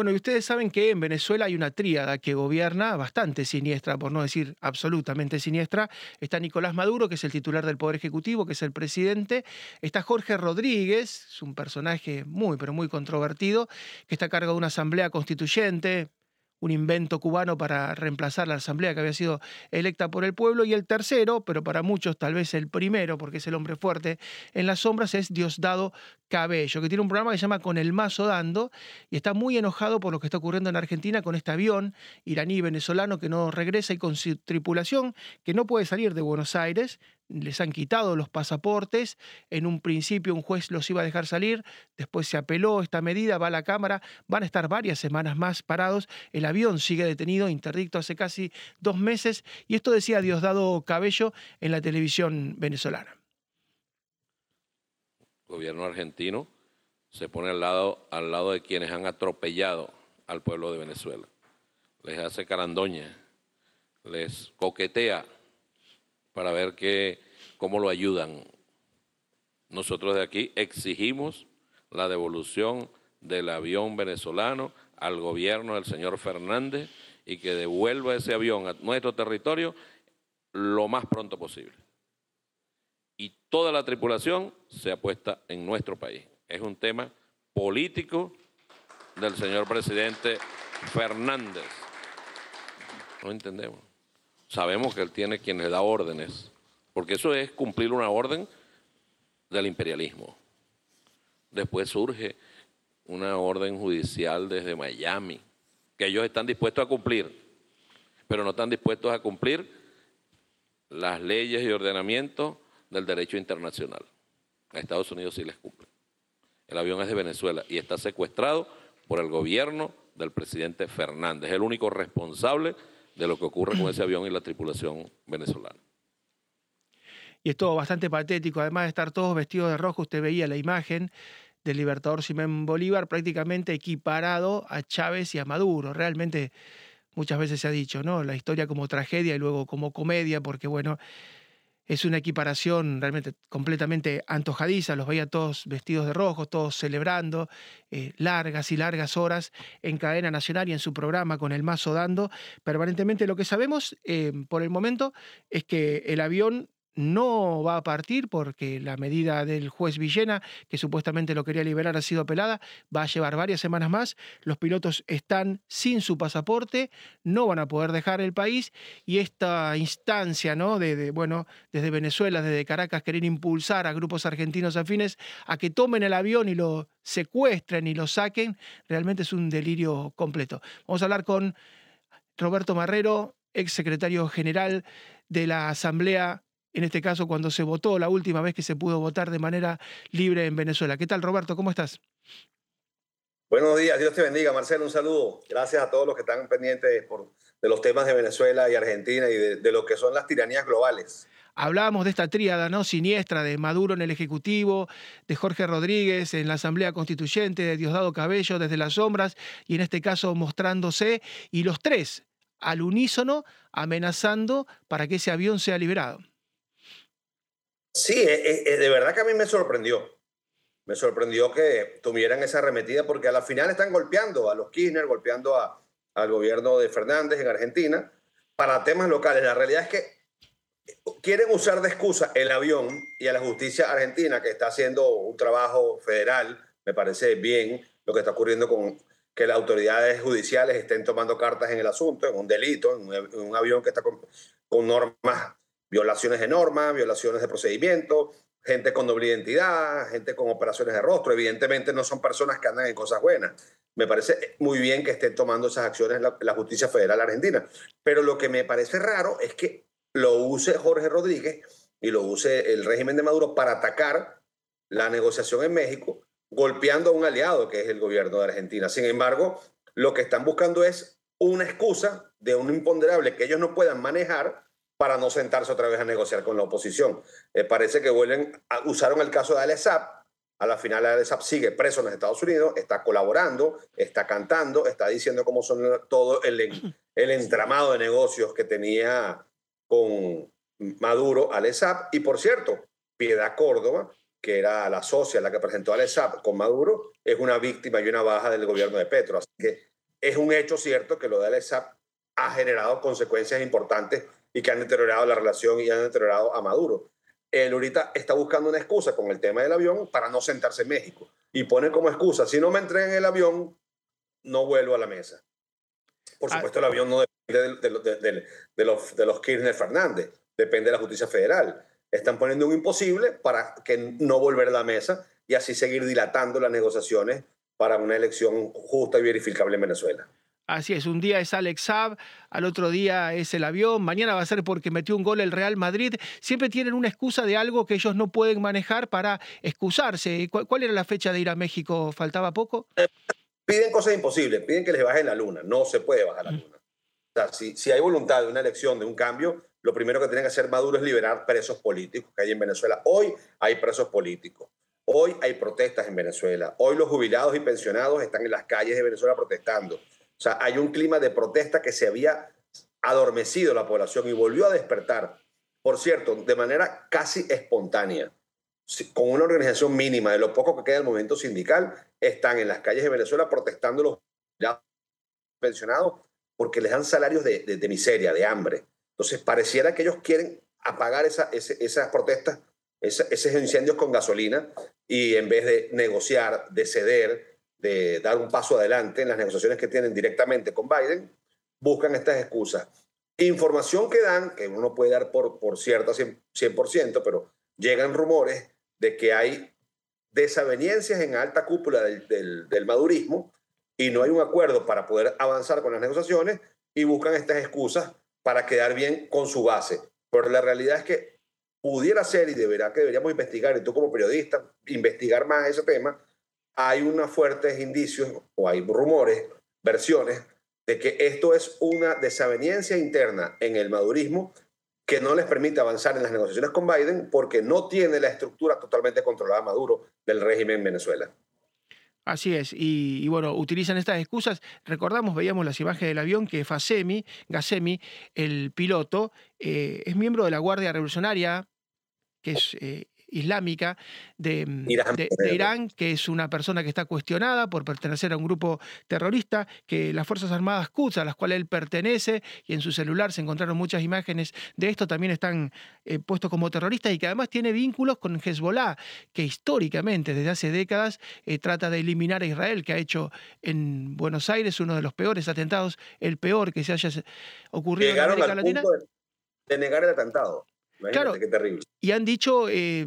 Bueno, y ustedes saben que en Venezuela hay una tríada que gobierna bastante siniestra, por no decir absolutamente siniestra. Está Nicolás Maduro, que es el titular del Poder Ejecutivo, que es el presidente. Está Jorge Rodríguez, es un personaje muy, pero muy controvertido, que está a cargo de una asamblea constituyente, un invento cubano para reemplazar la asamblea que había sido electa por el pueblo. Y el tercero, pero para muchos tal vez el primero, porque es el hombre fuerte en las sombras, es Diosdado Cabello, que tiene un programa que se llama Con el Mazo Dando y está muy enojado por lo que está ocurriendo en Argentina con este avión iraní venezolano que no regresa y con su tripulación que no puede salir de Buenos Aires. Les han quitado los pasaportes. En un principio un juez los iba a dejar salir, después se apeló esta medida, va a la Cámara, van a estar varias semanas más parados. El avión sigue detenido, interdicto hace casi dos meses. Y esto decía Diosdado Cabello en la televisión venezolana gobierno argentino se pone al lado, al lado de quienes han atropellado al pueblo de Venezuela. Les hace carandoña, les coquetea para ver que, cómo lo ayudan. Nosotros de aquí exigimos la devolución del avión venezolano al gobierno del señor Fernández y que devuelva ese avión a nuestro territorio lo más pronto posible y toda la tripulación se apuesta en nuestro país. Es un tema político del señor presidente Fernández. No entendemos. Sabemos que él tiene quien le da órdenes, porque eso es cumplir una orden del imperialismo. Después surge una orden judicial desde Miami, que ellos están dispuestos a cumplir, pero no están dispuestos a cumplir las leyes y ordenamientos del derecho internacional. A Estados Unidos sí les cumple. El avión es de Venezuela y está secuestrado por el gobierno del presidente Fernández, el único responsable de lo que ocurre con ese avión y la tripulación venezolana. Y es todo bastante patético, además de estar todos vestidos de rojo, usted veía la imagen del libertador Simón Bolívar prácticamente equiparado a Chávez y a Maduro. Realmente muchas veces se ha dicho, ¿no? La historia como tragedia y luego como comedia, porque bueno, es una equiparación realmente completamente antojadiza, los veía todos vestidos de rojo, todos celebrando, eh, largas y largas horas en cadena nacional y en su programa con el mazo dando. Permanentemente lo que sabemos eh, por el momento es que el avión no va a partir porque la medida del juez Villena, que supuestamente lo quería liberar, ha sido apelada, va a llevar varias semanas más. Los pilotos están sin su pasaporte, no van a poder dejar el país y esta instancia, ¿no? De, bueno, desde Venezuela, desde Caracas, querer impulsar a grupos argentinos afines a que tomen el avión y lo secuestren y lo saquen, realmente es un delirio completo. Vamos a hablar con Roberto Marrero, ex secretario general de la Asamblea en este caso cuando se votó la última vez que se pudo votar de manera libre en Venezuela. ¿Qué tal, Roberto? ¿Cómo estás? Buenos días, Dios te bendiga, Marcelo, un saludo. Gracias a todos los que están pendientes por, de los temas de Venezuela y Argentina y de, lo que son las tiranías globales. Hablábamos de esta tríada ¿no? siniestra de Maduro en el Ejecutivo, de Jorge Rodríguez en la Asamblea Constituyente, de Diosdado Cabello desde las sombras y en este caso mostrándose, y los tres al unísono amenazando para que ese avión sea liberado. Sí, eh, eh, eh, de verdad que a mí me sorprendió. Me sorprendió que tuvieran esa arremetida porque a la final están golpeando a los Kirchner, golpeando a, al gobierno de Fernández en Argentina para temas locales. La realidad es que quieren usar de excusa el avión y a la justicia argentina que está haciendo un trabajo federal. Me parece bien lo que está ocurriendo con que las autoridades judiciales estén tomando cartas en el asunto, en un delito, en un, avión que está con, con normas violaciones de normas, violaciones de procedimiento, gente con doble identidad, gente con operaciones de rostro. Evidentemente no son personas que andan en cosas buenas. Me parece muy bien que estén tomando esas acciones la, la justicia federal argentina. Pero lo que me parece raro es que lo use Jorge Rodríguez y lo use el régimen de Maduro para atacar la negociación en México, golpeando a un aliado que es el gobierno de Argentina. Sin embargo, lo que están buscando es una excusa de un imponderable que ellos no puedan manejar para no sentarse otra vez a negociar con la oposición. Eh, parece que vuelven, usaron el caso de Alessap, a la final Alessap sigue preso en los Estados Unidos, está colaborando, está cantando, está diciendo cómo son todo el, el entramado de negocios que tenía con Maduro Alessap. Y por cierto, Piedad Córdoba que era la socia, la que presentó al ESAP con Maduro, es una víctima y una baja del gobierno de Petro. Así que es un hecho cierto que lo del ESAP ha generado consecuencias importantes y que han deteriorado la relación y han deteriorado a Maduro. Él ahorita está buscando una excusa con el tema del avión para no sentarse en México y pone como excusa, si no me entregan el avión, no vuelvo a la mesa. Por ah. supuesto, el avión no depende de, los, de los Kirchner Fernández, depende de la justicia federal. Están poniendo un imposible para que no volver a la mesa y así seguir dilatando las negociaciones para una elección justa y verificable en Venezuela. Así es, un día es Alex Saab, al otro día es el avión, mañana va a ser porque metió un gol el Real Madrid. Siempre tienen una excusa de algo que ellos no pueden manejar para excusarse. ¿Cuál, era la fecha de ir a México? ¿Faltaba poco? Piden cosas imposibles, piden que les bajen la luna. No se puede bajar la luna. O sea, si, si hay voluntad de una elección, de un cambio, lo primero que tiene que hacer Maduro es liberar presos políticos que hay en Venezuela. Hoy hay presos políticos. Hoy hay protestas en Venezuela. Hoy los jubilados y pensionados están en las calles de Venezuela protestando. O sea, hay un clima de protesta que se había adormecido la población y volvió a despertar, por cierto, de manera casi espontánea, con una organización mínima de lo poco que queda del movimiento sindical, están en las calles de Venezuela protestando los pensionados porque les dan salarios de, miseria, de hambre. Entonces, pareciera que ellos quieren apagar esas protestas, esos incendios con gasolina y en vez de negociar, de ceder, de dar un paso adelante en las negociaciones que tienen directamente con Biden, buscan estas excusas. Información que dan, que uno puede dar por, por cierta 100%, pero llegan rumores de que hay desavenencias en alta cúpula del, del, madurismo y no hay un acuerdo para poder avanzar con las negociaciones y buscan estas excusas para quedar bien con su base. Pero la realidad es que pudiera ser y deberá que deberíamos investigar, y tú como periodista, investigar más ese tema, hay unos fuertes indicios o hay rumores, versiones, de que esto es una desaveniencia interna en el madurismo que no les permite avanzar en las negociaciones con Biden porque no tiene la estructura totalmente controlada Maduro del régimen en Venezuela. Así es, y, bueno, utilizan estas excusas. Recordamos, veíamos las imágenes del avión que Fasemi, Gasemi, el piloto, eh, es miembro de la Guardia Revolucionaria, que es eh, islámica de, mm, Irán, que es una persona que está cuestionada por pertenecer a un grupo terrorista, que las Fuerzas Armadas Quds, a las cuales él pertenece, y en su celular se encontraron muchas imágenes de esto, también están eh, puestos como terroristas y que además tiene vínculos con Hezbollah, que históricamente, desde hace décadas, eh, trata de eliminar a Israel, que ha hecho en Buenos Aires uno de los peores atentados, el peor que se haya ocurrido en América Latina. de negar el atentado claro, terrible. Y han dicho eh,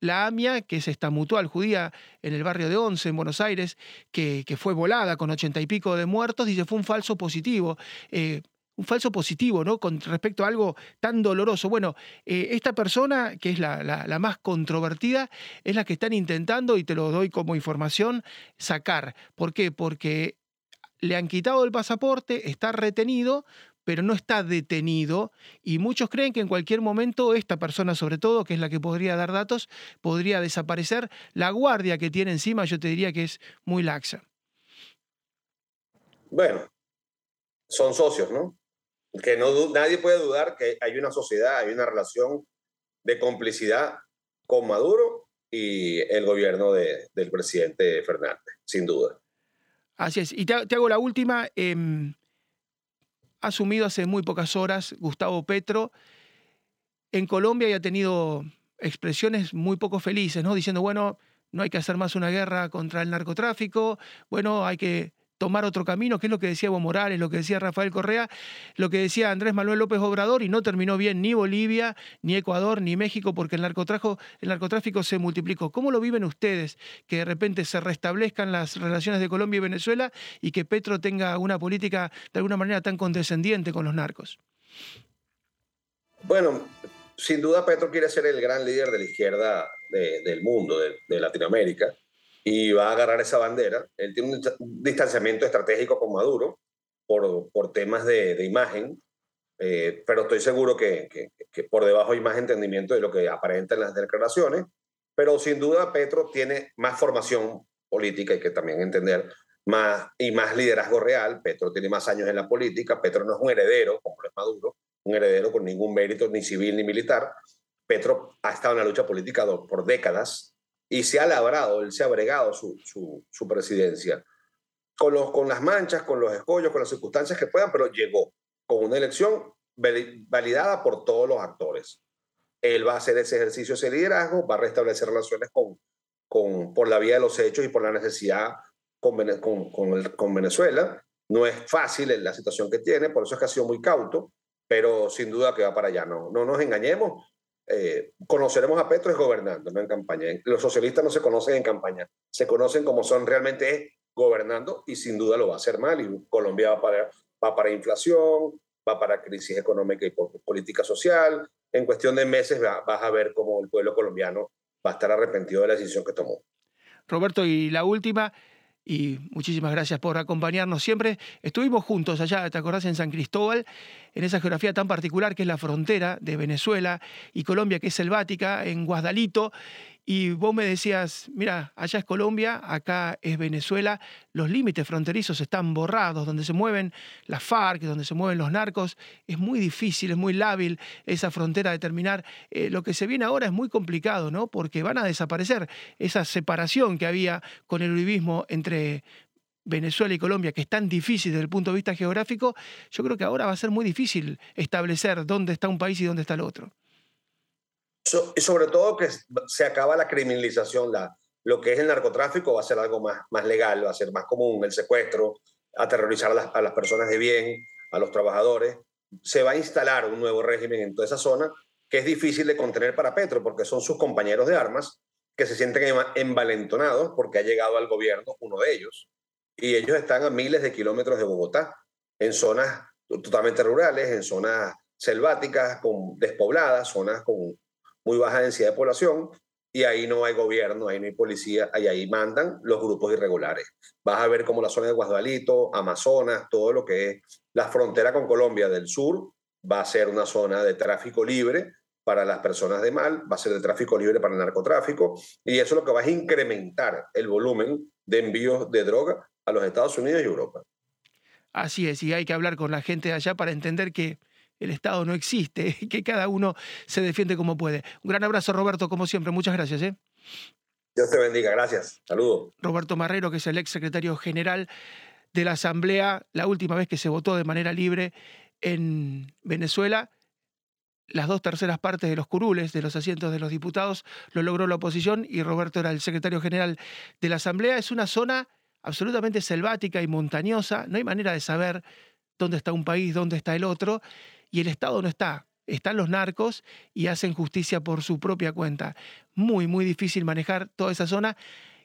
la AMIA, que es esta mutual judía en el barrio de Once, en Buenos Aires, que, que fue volada con ochenta y pico de muertos, dice fue un falso positivo. Eh, un falso positivo, ¿no? Con respecto a algo tan doloroso. Bueno, eh, esta persona, que es la, la, más controvertida, es la que están intentando, y te lo doy como información, sacar. ¿Por qué? Porque le han quitado el pasaporte, está retenido, pero no está detenido y muchos creen que en cualquier momento esta persona, sobre todo, que es la que podría dar datos, podría desaparecer. La guardia que tiene encima yo te diría que es muy laxa. Bueno, son socios, ¿no? Que no, nadie puede dudar que hay una sociedad, hay una relación de complicidad con Maduro y el gobierno del presidente Fernández, sin duda. Así es. Y te, hago la última. Em, asumido hace muy pocas horas Gustavo Petro. En Colombia ya ha tenido expresiones muy poco felices, ¿no? Diciendo, bueno, no hay que hacer más una guerra contra el narcotráfico, bueno, hay que tomar otro camino, que es lo que decía Evo Morales, lo que decía Rafael Correa, lo que decía Andrés Manuel López Obrador, y no terminó bien ni Bolivia, ni Ecuador, ni México, porque el narcotráfico, se multiplicó. ¿Cómo lo viven ustedes? Que de repente se restablezcan las relaciones de Colombia y Venezuela y que Petro tenga una política de alguna manera tan condescendiente con los narcos. Bueno, sin duda Petro quiere ser el gran líder de la izquierda del mundo, de Latinoamérica y va a agarrar esa bandera. Él tiene un distanciamiento estratégico con Maduro por, por temas de, imagen, eh, pero estoy seguro que, que, por debajo hay más entendimiento de lo que aparenta en las declaraciones. Pero sin duda Petro tiene más formación política, hay que también entender, más, y más liderazgo real. Petro tiene más años en la política. Petro no es un heredero, como es Maduro, un heredero con ningún mérito, ni civil ni militar. Petro ha estado en la lucha política por décadas y se ha labrado, él se ha bregado su, su, presidencia con, los, con las manchas, con los escollos, con las circunstancias que puedan, pero llegó con una elección validada por todos los actores. Él va a hacer ese ejercicio, ese liderazgo, va a restablecer relaciones con, con, por la vía de los hechos y por la necesidad con, con, con, Venezuela. No es fácil la situación que tiene, por eso es que ha sido muy cauto, pero sin duda que va para allá. No, no nos engañemos. Eh, conoceremos a Petro es gobernando, no en campaña. Los socialistas no se conocen en campaña, se conocen como son realmente gobernando y sin duda lo va a hacer mal. Y Colombia va para, va para inflación, va para crisis económica y política social. En cuestión de meses vas a ver cómo el pueblo colombiano va a estar arrepentido de la decisión que tomó. Roberto, y la última, y muchísimas gracias por acompañarnos siempre. Estuvimos juntos allá, ¿te acordás? En San Cristóbal, en esa geografía tan particular que es la frontera de Venezuela y Colombia, que es selvática, en Guadalito, y vos me decías, mira, allá es Colombia, acá es Venezuela, los límites fronterizos están borrados, donde se mueven las FARC, donde se mueven los narcos, es muy difícil, es muy lábil esa frontera determinar. Eh, lo que se viene ahora es muy complicado, ¿no? Porque van a desaparecer esa separación que había con el uribismo entre Venezuela y Colombia, que es tan difícil desde el punto de vista geográfico, yo creo que ahora va a ser muy difícil establecer dónde está un país y dónde está el otro y sobre todo que se acaba la criminalización, la, lo que es el narcotráfico va a ser algo más, más legal, va a ser más común, el secuestro, aterrorizar a las, a las personas de bien, a los trabajadores. Se va a instalar un nuevo régimen en toda esa zona que es difícil de contener para Petro porque son sus compañeros de armas que se sienten envalentonados porque ha llegado al gobierno uno de ellos y ellos están a miles de kilómetros de Bogotá, en zonas totalmente rurales, en zonas selváticas, con, despobladas, zonas con muy baja densidad de población y ahí no hay gobierno, ahí no hay policía, y ahí mandan los grupos irregulares. Vas a ver como la zona de Guadalito, Amazonas, todo lo que es la frontera con Colombia del sur, va a ser una zona de tráfico libre para las personas de mal, va a ser de tráfico libre para el narcotráfico, y eso es lo que va a incrementar el volumen de envíos de droga a los Estados Unidos y Europa. Así es, y hay que hablar con la gente de allá para entender que el Estado no existe, que cada uno se defiende como puede. Un gran abrazo, Roberto, como siempre. Muchas gracias. ¿eh? Dios te bendiga, gracias. Saludos. Roberto Marrero, que es el ex secretario general de la Asamblea, la última vez que se votó de manera libre en Venezuela. Las dos terceras partes de los curules, de los asientos de los diputados, lo logró la oposición y Roberto era el secretario general de la Asamblea. Es una zona absolutamente selvática y montañosa, no hay manera de saber dónde está un país, dónde está el otro, y el Estado no está. Están los narcos y hacen justicia por su propia cuenta. Muy, muy difícil manejar toda esa zona.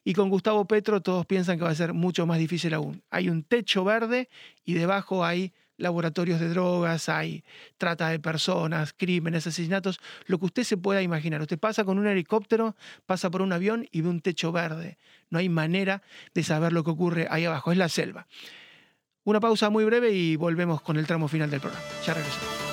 Y con Gustavo Petro todos piensan que va a ser mucho más difícil aún. Hay un techo verde y debajo hay laboratorios de drogas, hay trata de personas, crímenes, asesinatos, lo que usted se pueda imaginar. Usted pasa con un helicóptero, pasa por un avión y ve un techo verde. No hay manera de saber lo que ocurre ahí abajo, es la selva. Una pausa muy breve y volvemos con el tramo final del programa. Ya regresamos.